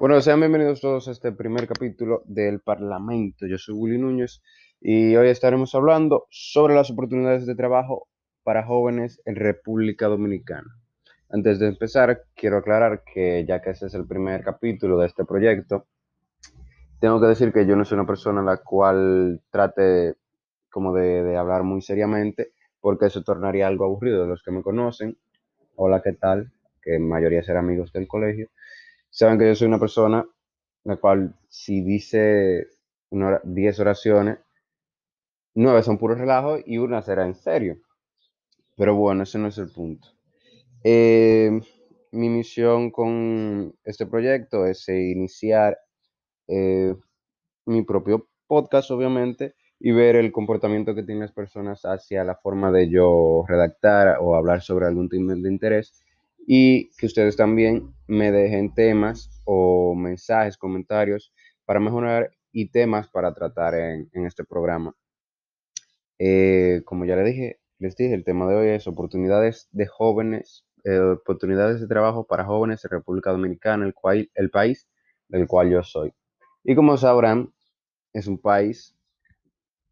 Bueno, sean bienvenidos todos a este primer capítulo del Parlamento. Yo soy Willy Núñez y hoy estaremos hablando sobre las oportunidades de trabajo para jóvenes en República Dominicana. Antes de empezar, quiero aclarar que ya que este es el primer capítulo de este proyecto, tengo que decir que yo no soy una persona a la cual trate como de, de hablar muy seriamente, porque eso tornaría algo aburrido los que me conocen. Hola, ¿qué tal? Que en mayoría ser amigos del colegio saben que yo soy una persona la cual si dice 10 oraciones, 9 son puros relajos y una será en serio. Pero bueno, ese no es el punto. Eh, mi misión con este proyecto es iniciar eh, mi propio podcast, obviamente, y ver el comportamiento que tienen las personas hacia la forma de yo redactar o hablar sobre algún tema de interés y que ustedes también me dejen temas o mensajes, comentarios para mejorar y temas para tratar en, este programa. Eh, como ya les dije, les dije, el tema de hoy es oportunidades de jóvenes, eh, oportunidades de trabajo para jóvenes en República Dominicana, el, cual, el país del cual yo soy. Y como sabrán, es un país,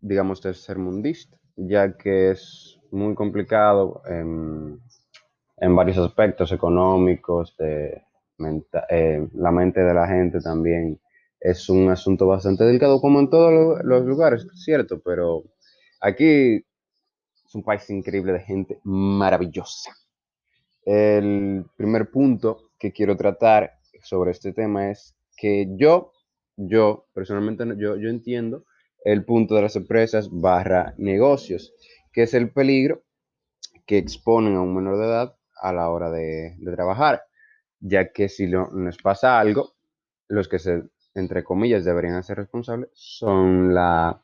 digamos, tercermundista, ya que es muy complicado en varios aspectos económicos, de eh, la mente de la gente también es un asunto bastante delicado, como en todos los lugares, cierto, pero aquí es un país increíble de gente maravillosa. El primer punto que quiero tratar sobre este tema es que yo, yo personalmente, yo, yo entiendo el punto de las empresas barra negocios, que es el peligro que exponen a un menor de edad a la hora de, trabajar, ya que si no, nos pasa algo, los que se, entre comillas, deberían ser responsables son la,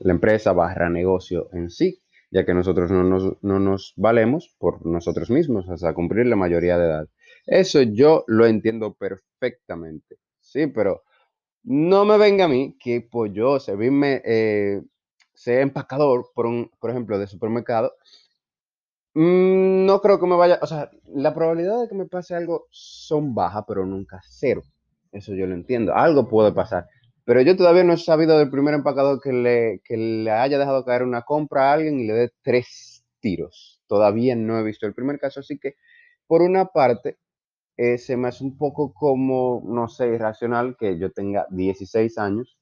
empresa barra negocio en sí, ya que nosotros no nos, no nos valemos por nosotros mismos hasta cumplir la mayoría de edad. Eso yo lo entiendo perfectamente, sí, pero no me venga a mí que pues yo servirme, eh, ser empacador, por, un, por ejemplo, de supermercado, no creo que me vaya, o sea, la probabilidad de que me pase algo son bajas, pero nunca cero. Eso yo lo entiendo. Algo puede pasar. Pero yo todavía no he sabido del primer empacador que le, que le haya dejado caer una compra a alguien y le dé tres tiros. Todavía no he visto el primer caso, así que por una parte eh, se me hace un poco como, no sé, irracional que yo tenga 16 años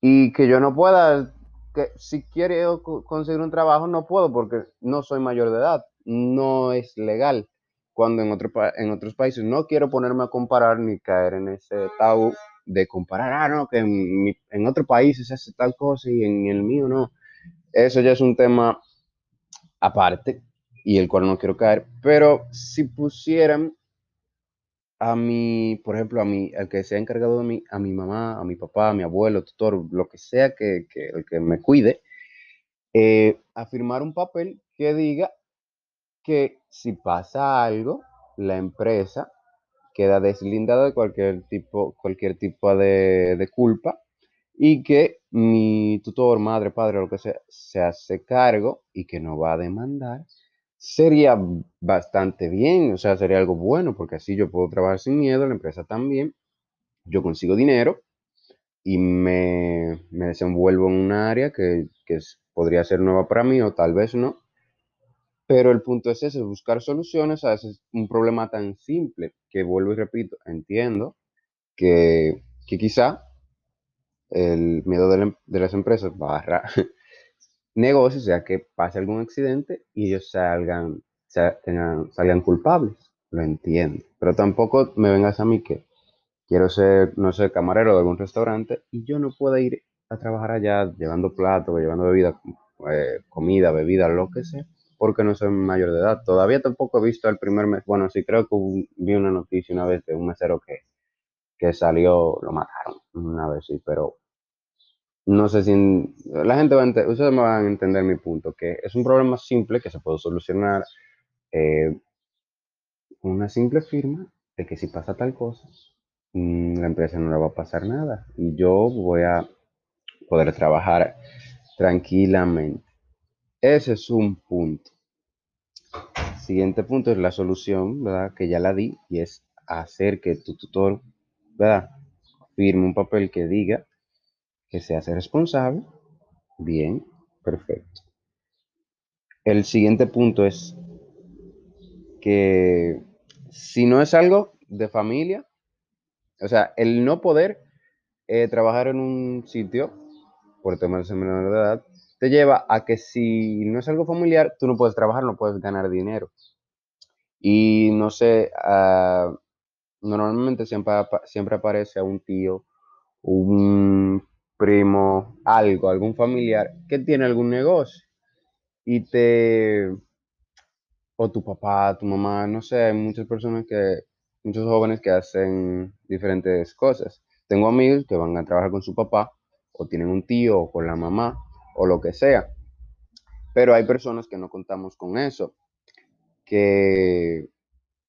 y que yo no pueda que si quiero conseguir un trabajo no puedo porque no soy mayor de edad, no es legal. Cuando en, otro, en otros países no quiero ponerme a comparar ni caer en ese tabú de comparar, ah, no, que en, en otro país se hace tal cosa y en el mío no. Eso ya es un tema aparte y el cual no quiero caer, pero si pusieran a mi, por ejemplo, a mi, al que sea encargado de mí, a mi mamá, a mi papá, a mi abuelo, tutor, lo que sea que, que, que me cuide, eh, a firmar un papel que diga que si pasa algo, la empresa queda deslindada de cualquier tipo, cualquier tipo de, de culpa y que mi tutor, madre, padre, lo que sea, se hace cargo y que no va a demandar sería bastante bien, o sea, sería algo bueno, porque así yo puedo trabajar sin miedo, la empresa también, yo consigo dinero y me, desenvuelvo en un área que, podría ser nueva para mí o tal vez no. Pero el punto es ese, buscar soluciones a ese, un problema tan simple que vuelvo y repito, entiendo que, quizá el miedo de, de las empresas barra negocio, sea, que pase algún accidente y ellos salgan, salgan culpables. Lo entiendo. Pero tampoco me vengas a mí que quiero ser, no sé, camarero de algún restaurante y yo no puedo ir a trabajar allá llevando platos, llevando bebida, eh, comida, bebida, lo que sea, porque no soy mayor de edad. Todavía tampoco he visto el primer mes. Bueno, sí creo que vi una noticia una vez de un mesero que, que salió, lo mataron una vez, sí, pero no sé si la gente va a entender, ustedes me van a entender mi punto, que es un problema simple que se puede solucionar eh, una simple firma de que si pasa tal cosa, mm, la empresa no le va a pasar nada y yo voy a poder trabajar tranquilamente. Ese es un punto. Siguiente punto es la solución, ¿verdad? Que ya la di y es hacer que tu tutor ¿verdad? Firme un papel que diga que se hace responsable. Bien, perfecto. El siguiente punto es que si no es algo de familia, o sea, el no poder eh, trabajar en un sitio por temas de menor de edad, te lleva a que si no es algo familiar, tú no puedes trabajar, no puedes ganar dinero. Y no sé, ah, normalmente siempre, siempre aparece un tío, un primo, algo, algún familiar que tiene algún negocio y te, o tu papá, tu mamá, no sé, hay muchas personas que, muchos jóvenes que hacen diferentes cosas. Tengo amigos que van a trabajar con su papá o tienen un tío o con la mamá o lo que sea. Pero hay personas que no contamos con eso, que,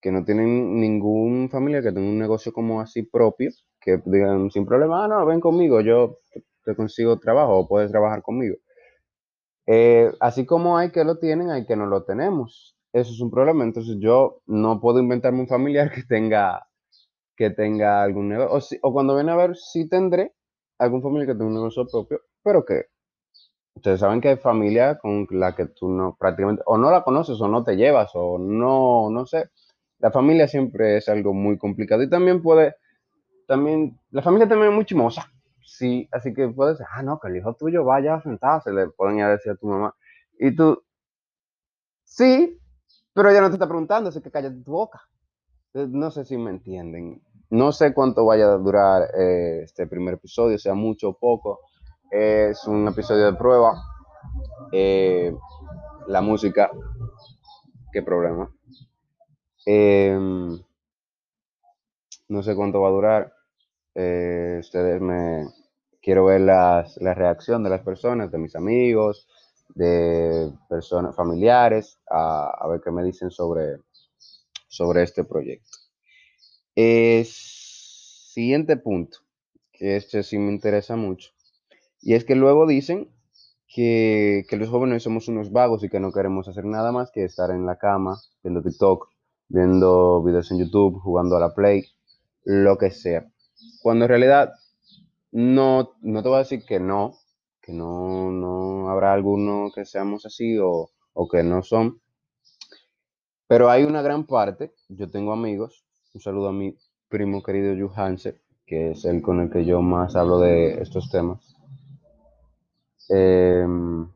que no tienen ningún familia que tenga un negocio como así propio, que digan sin problema, ah, no, ven conmigo, yo te consigo trabajo o puedes trabajar conmigo. Eh, así como hay que lo tienen, hay que no lo tenemos. Eso es un problema. Entonces yo no puedo inventarme un familiar que tenga, que tenga algún negocio. O, cuando ven a ver, sí tendré algún familiar que tenga un negocio propio, pero que ustedes saben que hay familia con la que tú no prácticamente, o no la conoces, o no te llevas, o no, no sé. La familia siempre es algo muy complicado y también puede, también, la familia también es muy chimosa. Sí, así que puedes decir, ah, no, que el hijo tuyo vaya a sentarse, le pueden ir a decir a tu mamá. Y tú, sí, pero ella no te está preguntando, así que cállate tu boca. No sé si me entienden. No sé cuánto vaya a durar eh, este primer episodio, sea mucho o poco. Es un episodio de prueba. Eh, la música, qué problema. Em, no sé cuánto va a durar. Eh, ustedes me quiero ver las, la reacción de las personas, de mis amigos, de personas familiares, a, ver qué me dicen sobre, sobre este proyecto. siguiente punto, que este sí me interesa mucho, y es que luego dicen que, que, los jóvenes somos unos vagos y que no queremos hacer nada más que estar en la cama, viendo TikTok, viendo videos en YouTube, jugando a la Play, lo que sea. Cuando en realidad no, no te voy a decir que no, que no, no habrá alguno que seamos así o, o que no son. Pero hay una gran parte, yo tengo amigos, un saludo a mi primo querido Johanse, que es el con el que yo más hablo de estos temas. Em,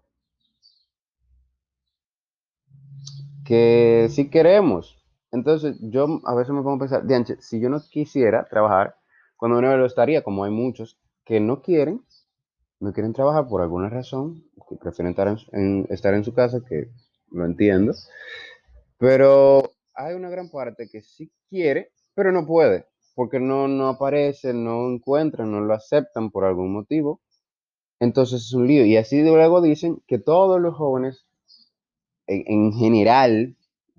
que si queremos. Entonces, yo a veces me pongo a pensar, Dianche, si yo no quisiera trabajar, cuando uno lo estaría, como hay muchos que no quieren, no quieren trabajar por alguna razón, que prefieren estar en, estar en su casa, que lo entiendo, pero hay una gran parte que sí quiere, pero no puede, porque no, no aparece, no encuentran, no lo aceptan por algún motivo. Entonces es un lío. Y así luego dicen que todos los jóvenes, en, general,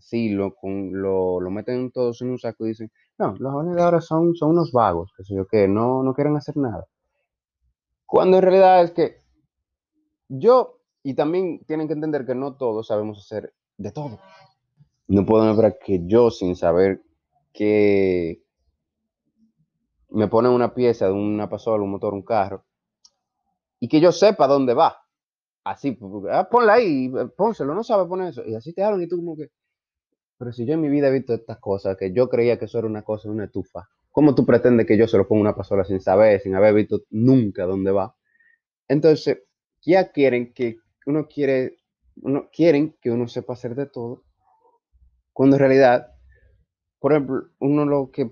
sí, lo, lo, lo, meten todos en un saco y dicen, no, los jóvenes de ahora son, son unos vagos, que sé yo, que no, no quieren hacer nada. Cuando en realidad es que yo, y también tienen que entender que no todos sabemos hacer de todo. No puedo esperar que yo, sin saber que me ponen una pieza de una pasola, un motor, un carro, y que yo sepa dónde va. Así, ah, ponla ahí, pónselo, no sabe poner eso. Y así te hablan y tú como que, pero si yo en mi vida he visto estas cosas, que yo creía que eso era una cosa, una estufa, ¿Cómo tú pretendes que yo se lo ponga una pasola sin saber, sin haber visto nunca dónde va? Entonces, ya quieren que uno quiere, uno quieren que uno sepa hacer de todo, cuando en realidad, por ejemplo, uno lo que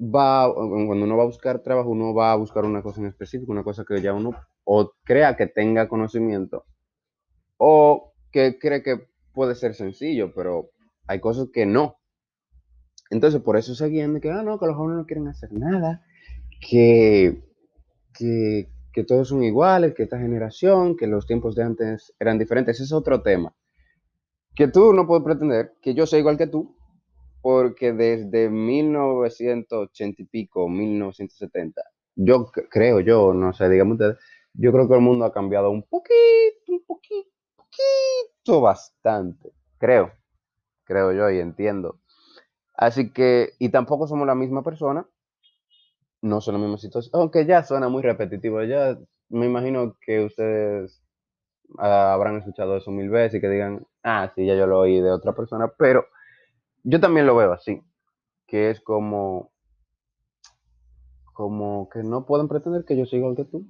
va, cuando uno va a buscar trabajo, uno va a buscar una cosa en específico, una cosa que ya uno o crea que tenga conocimiento, o que cree que puede ser sencillo, pero hay cosas que no. Entonces, por eso seguían de que, ah, no, que los jóvenes no quieren hacer nada, que, que, que todos son iguales, que esta generación, que los tiempos de antes eran diferentes. Ese es otro tema. Que tú no puedes pretender que yo sea igual que tú, porque desde 1980 y pico, 1970, yo creo, yo, no sé, digamos ustedes, yo creo que el mundo ha cambiado un poquito, un poquito, poquito, bastante. Creo, creo yo y entiendo Así que, y tampoco somos la misma persona no son las mismas situaciones, aunque ya suena muy repetitivo, ya me imagino que ustedes ah, habrán escuchado eso mil veces y que digan, ah, sí, ya yo lo oí de otra persona, pero yo también lo veo así, que es como, como que no pueden pretender que yo sea igual que tú.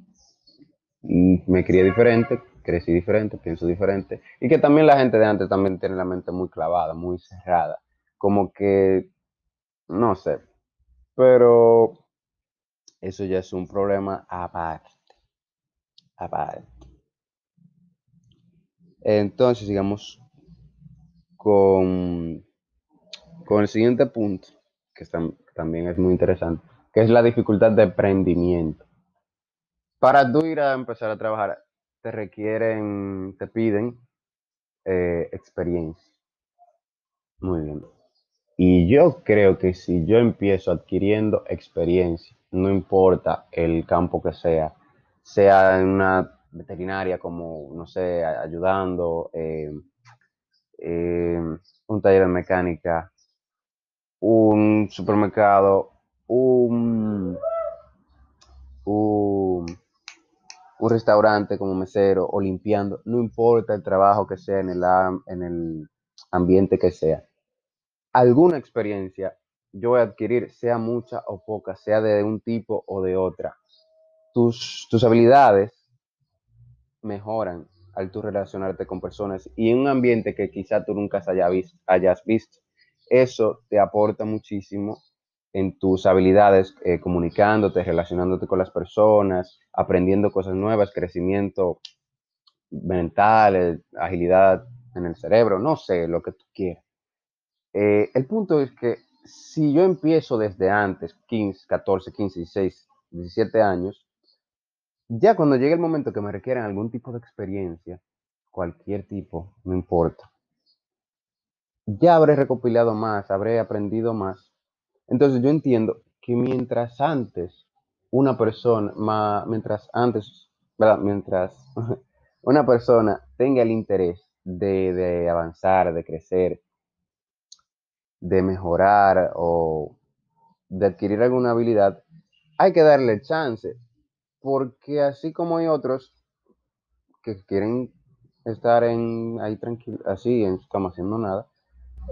Y me crié diferente, crecí diferente, pienso diferente, y que también la gente de antes también tiene la mente muy clavada, muy cerrada, como que, no sé, pero eso ya es un problema aparte, aparte. Entonces, sigamos con, con el siguiente punto, que tam- también es muy interesante, que es la dificultad de emprendimiento. Para tú ir a empezar a trabajar, te requieren, te piden eh, experiencia. Muy bien. Y yo creo que si yo empiezo adquiriendo experiencia, no importa el campo que sea, sea en una veterinaria como, no sé, ayudando, eh, eh, un taller de mecánica, un supermercado, un, un, un restaurante como mesero o limpiando, no importa el trabajo que sea en el, en el ambiente que sea alguna experiencia yo voy a adquirir, sea mucha o poca, sea de un tipo o de otra. Tus, tus habilidades mejoran al tú relacionarte con personas y en un ambiente que quizá tú nunca hayas visto. Eso te aporta muchísimo en tus habilidades, eh, comunicándote, relacionándote con las personas, aprendiendo cosas nuevas, crecimiento mental, eh, agilidad en el cerebro, no sé, lo que tú quieras. Eh, el punto es que si yo empiezo desde antes, 15, 14, 15, 16, 17 años, ya cuando llegue el momento que me requieran algún tipo de experiencia, cualquier tipo, no importa, ya habré recopilado más, habré aprendido más. Entonces yo entiendo que mientras antes una persona, ma- mientras antes, ¿verdad? Mientras una persona tenga el interés de, avanzar, de crecer, de mejorar o de adquirir alguna habilidad, hay que darle chance, porque así como hay otros que quieren estar en ahí tranquilo, así en su cama haciendo nada,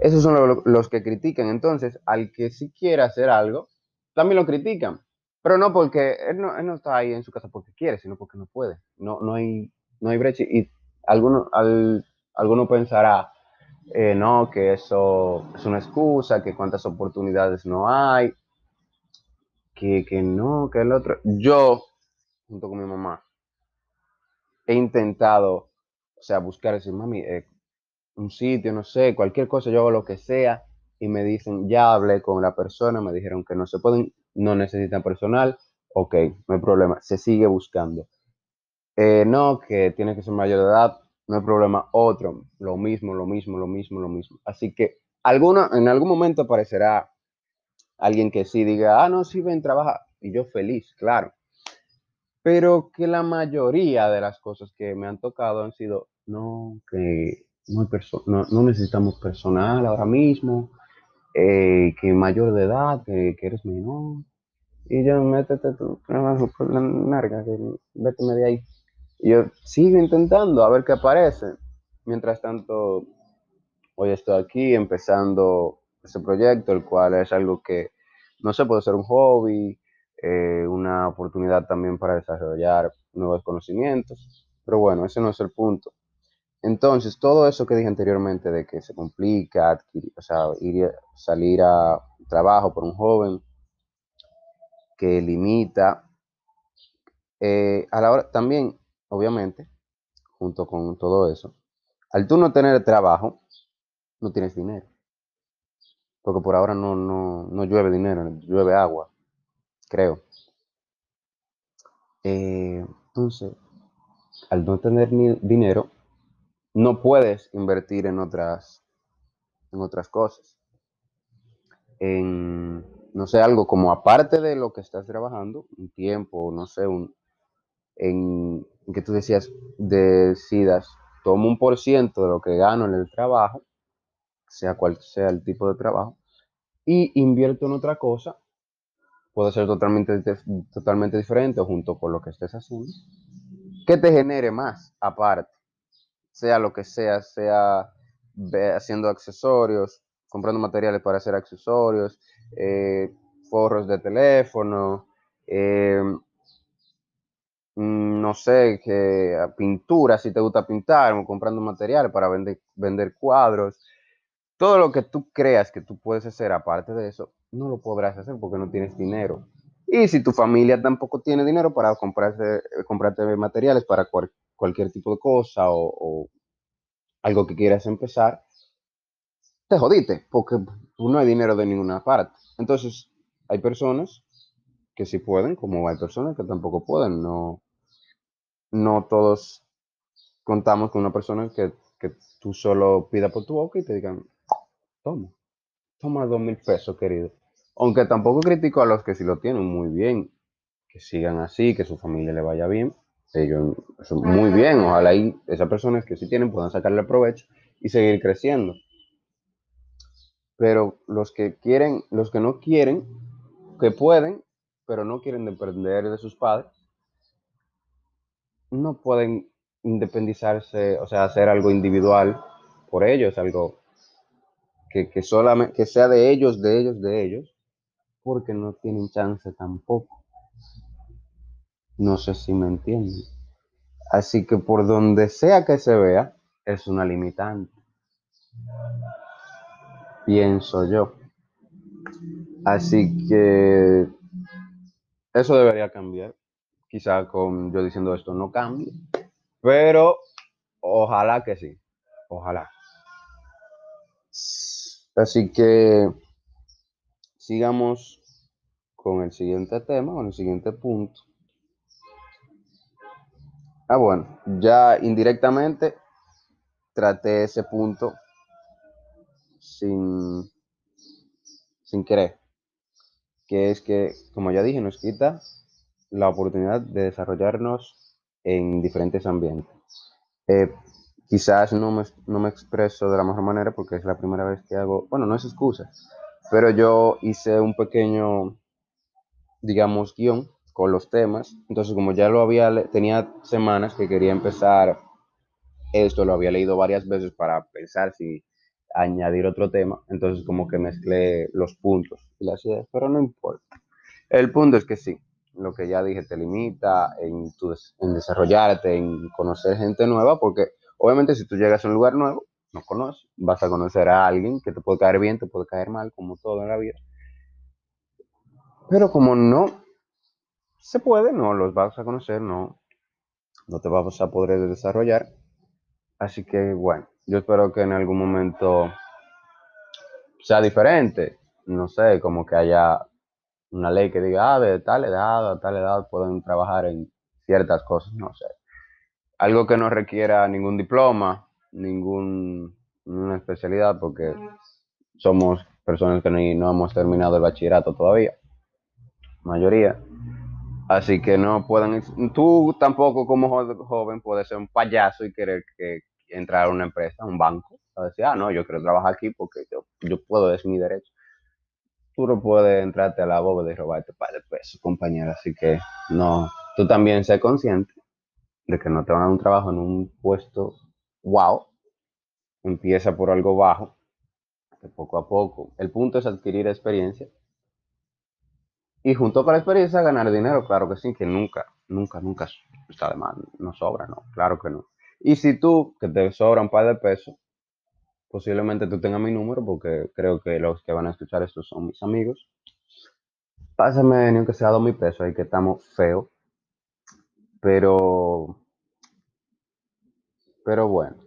esos son lo- los que critican. Entonces, al que sí quiere hacer algo, también lo critican, pero no porque él no, él no está ahí en su casa porque quiere, sino porque no puede. No, no hay, no hay brecha. Y alguno, al, alguno pensará, eh, no, que eso es una excusa, que cuántas oportunidades no hay, que, que no, que el otro. Yo, junto con mi mamá, he intentado, o sea, buscar, decir, mami, eh, un sitio, no sé, cualquier cosa, yo hago lo que sea, y me dicen, ya hablé con la persona, me dijeron que no se pueden, no necesitan personal, ok, no hay problema, se sigue buscando. Eh, no, que tiene que ser mayor de edad, no hay problema, otro, lo mismo, lo mismo, lo mismo, lo mismo. Así que alguna, en algún momento aparecerá alguien que sí diga, ah, no, sí, ven, trabaja, y yo feliz, claro. Pero que la mayoría de las cosas que me han tocado han sido, no, que no, no, no necesitamos personal ahora mismo, eh, que mayor de edad, que, eres menor. Y yo, métete tú, trabajo por la narga, que véteme de ahí. Y yo sigo intentando a ver qué aparece. Mientras tanto, hoy estoy aquí empezando este proyecto, el cual es algo que, no sé, puede ser un hobby, eh, una oportunidad también para desarrollar nuevos conocimientos. Pero bueno, ese no es el punto. Entonces, todo eso que dije anteriormente de que se complica, adquirir, o sea, salir a trabajo por un joven que limita, eh, a la hora, también, obviamente, junto con todo eso, al tú no tener trabajo, no tienes dinero, porque por ahora no, no, no llueve dinero, llueve agua, creo. Eh, entonces, al no tener ni dinero, no puedes invertir en otras, en otras cosas. En, no sé, algo como aparte de lo que estás trabajando, un tiempo, no sé, un, en, que tú decías, decidas, tomo un por ciento de lo que gano en el trabajo, sea cual sea el tipo de trabajo, y invierto en otra cosa puede ser totalmente, totalmente diferente junto con lo que estés haciendo. ¿Qué te genere más aparte? Sea lo que sea, sea haciendo accesorios, comprando materiales para hacer accesorios, eh, forros de teléfono, eh, mm, no sé, que pintura, si te gusta pintar, o comprando materiales para vender, cuadros. Todo lo que tú creas que tú puedes hacer aparte de eso, no lo podrás hacer porque no tienes dinero. Y si tu familia tampoco tiene dinero para comprarse, comprarte materiales para cualquier tipo de cosa o, algo que quieras empezar, te jodiste porque no hay dinero de ninguna parte. Entonces, hay personas que sí pueden, como hay personas que tampoco pueden. No, no todos contamos con una persona que, que tú solo pida por tu boca y te digan, toma, toma dos mil pesos, querido. Aunque tampoco critico a los que sí lo tienen muy bien, que sigan así, que su familia le vaya bien. Ellos, muy bien, ojalá y esas personas que sí tienen puedan sacarle provecho y seguir creciendo. Pero los que quieren, los que no quieren, que pueden, pero no quieren depender de sus padres, no pueden independizarse, o sea, hacer algo individual por ellos, algo que, que, solamente, que sea de ellos, de ellos, de ellos, porque no tienen chance tampoco. No sé si me entienden. Así que por donde sea que se vea, es una limitante. Pienso yo. Así que eso debería cambiar. Quizá con yo diciendo esto no cambie. Pero ojalá que sí. Ojalá. Así que sigamos con el siguiente tema, con el siguiente punto. Ah, bueno, ya indirectamente traté ese punto sin, sin querer, que es que, como ya dije, nos quita la oportunidad de desarrollarnos en diferentes ambientes. Eh, quizás no me, no me expreso de la mejor manera porque es la primera vez que hago, bueno, no es excusa, pero yo hice un pequeño, digamos, guion con los temas. Entonces, como ya lo había, tenía semanas que quería empezar esto, lo había leído varias veces para pensar si añadir otro tema. Entonces, como que mezclé los puntos y las ideas, pero no importa. El punto es que sí, lo que ya dije te limita en, tu, en desarrollarte, en conocer gente nueva, porque obviamente si tú llegas a un lugar nuevo, no conoces, vas a conocer a alguien que te puede caer bien, te puede caer mal, como todo en la vida. Pero como no se puede, no los vas a conocer, no, no te vas a poder desarrollar. Así que bueno, yo espero que en algún momento sea diferente. No sé, como que haya una ley que diga, ah, de tal edad a tal edad pueden trabajar en ciertas cosas, no sé. Algo que no requiera ningún diploma, ninguna especialidad, porque somos personas que no, hemos terminado el bachillerato todavía, mayoría. Así que no pueden, tú tampoco como joven puedes ser un payaso y querer que entrar a una empresa, un banco, a decir, ah, no, yo quiero trabajar aquí porque yo, yo puedo, es mi derecho. Tú no puedes entrarte a la bóveda y robarte un par de pesos, compañero. Así que no, tú también sé consciente de que no te van a dar un trabajo en un puesto wow, empieza por algo bajo, poco a poco. El punto es adquirir experiencia. Y junto con la experiencia ganar dinero, claro que sí, que nunca, nunca, nunca está de más, no sobra, no, claro que no. Y si tú, que te sobra un par de pesos, posiblemente tú tengas mi número, porque creo que los que van a escuchar esto son mis amigos. Pásame ni aunque sea dos mil pesos, ahí que estamos feos. Pero, pero bueno.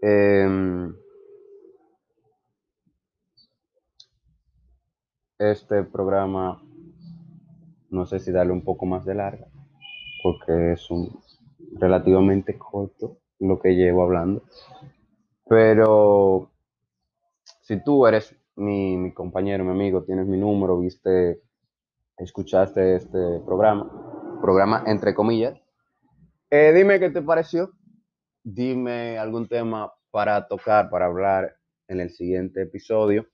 Em, este programa, no sé si darle un poco más de larga, porque es un relativamente corto lo que llevo hablando. Pero si tú eres mi, compañero, mi amigo, tienes mi número, viste, escuchaste este programa, programa entre comillas, eh, dime qué te pareció dime algún tema para tocar, para hablar en el siguiente episodio.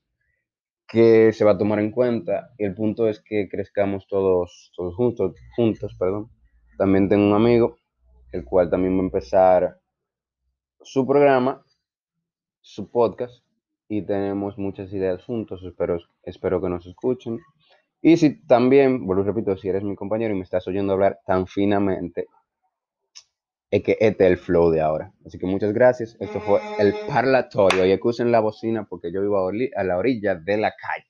Que se va a tomar en cuenta y el punto es que crezcamos todos, todos juntos, juntos, perdón. También tengo un amigo, el cual también va a empezar su programa, su podcast y tenemos muchas ideas juntos, espero, espero que nos escuchen. Y si también, vuelvo repito, si eres mi compañero y me estás oyendo hablar tan finamente, es que este es el flow de ahora. Así que muchas gracias. Esto fue el parlatorio. Y acusen la bocina porque yo vivo a la orilla de la calle.